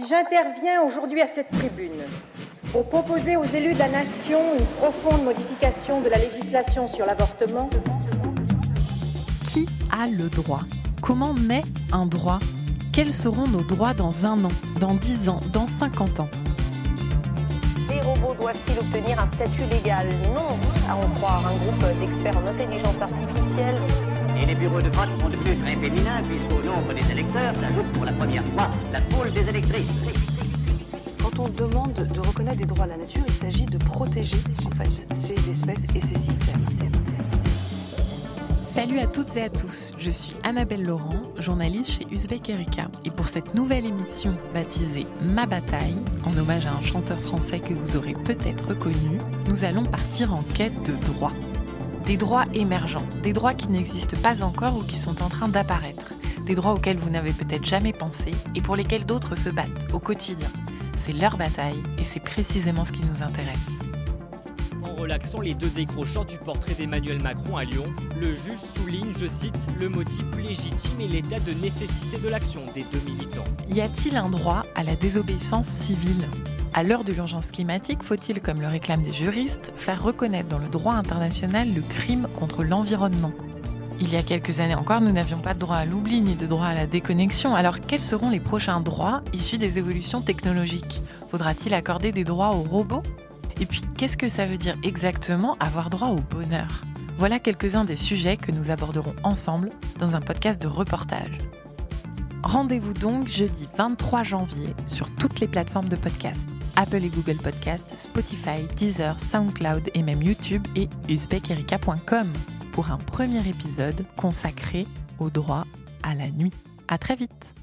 Si j'interviens aujourd'hui à cette tribune pour proposer aux élus de la nation une profonde modification de la législation sur l'avortement, Qui a le droit? Comment naît un droit? Quels seront nos droits dans un an, dans dix ans, dans 50 ans? Les robots doivent-ils obtenir un statut légal? Non, à en croire un groupe d'experts en intelligence artificielle. Et les bureaux de vote sont devenus très féminins puisqu'au nombre des électeurs s'ajoute pour la première fois la foule des électrices. Quand on demande de reconnaître des droits à la nature, il s'agit de protéger en fait ces espèces et ces systèmes. Salut à toutes et à tous, je suis Annabelle Laurent, journaliste chez Uzbek Erika. Et pour cette nouvelle émission baptisée Ma bataille, en hommage à un chanteur français que vous aurez peut-être reconnu, nous allons partir en quête de droits. Des droits émergents, des droits qui n'existent pas encore ou qui sont en train d'apparaître, des droits auxquels vous n'avez peut-être jamais pensé et pour lesquels d'autres se battent au quotidien. C'est leur bataille et c'est précisément ce qui nous intéresse. En relaxant les deux décrocheurs du portrait d'Emmanuel Macron à Lyon, le juge souligne, je cite, le motif légitime et l'état de nécessité de l'action des deux militants. Y a-t-il un droit à la désobéissance civile? À l'heure de l'urgence climatique, faut-il, comme le réclament des juristes, faire reconnaître dans le droit international le crime contre l'environnement? Il y a quelques années encore, nous n'avions pas de droit à l'oubli ni de droit à la déconnexion. Alors quels seront les prochains droits issus des évolutions technologiques? Faudra-t-il accorder des droits aux robots? Et puis, qu'est-ce que ça veut dire exactement avoir droit au bonheur? Voilà quelques-uns des sujets que nous aborderons ensemble dans un podcast de reportage. Rendez-vous donc jeudi 23 janvier sur toutes les plateformes de podcast. Apple et Google Podcast, Spotify, Deezer, SoundCloud et même YouTube et uzbekerika.com pour un premier épisode consacré au droit à la nuit. À très vite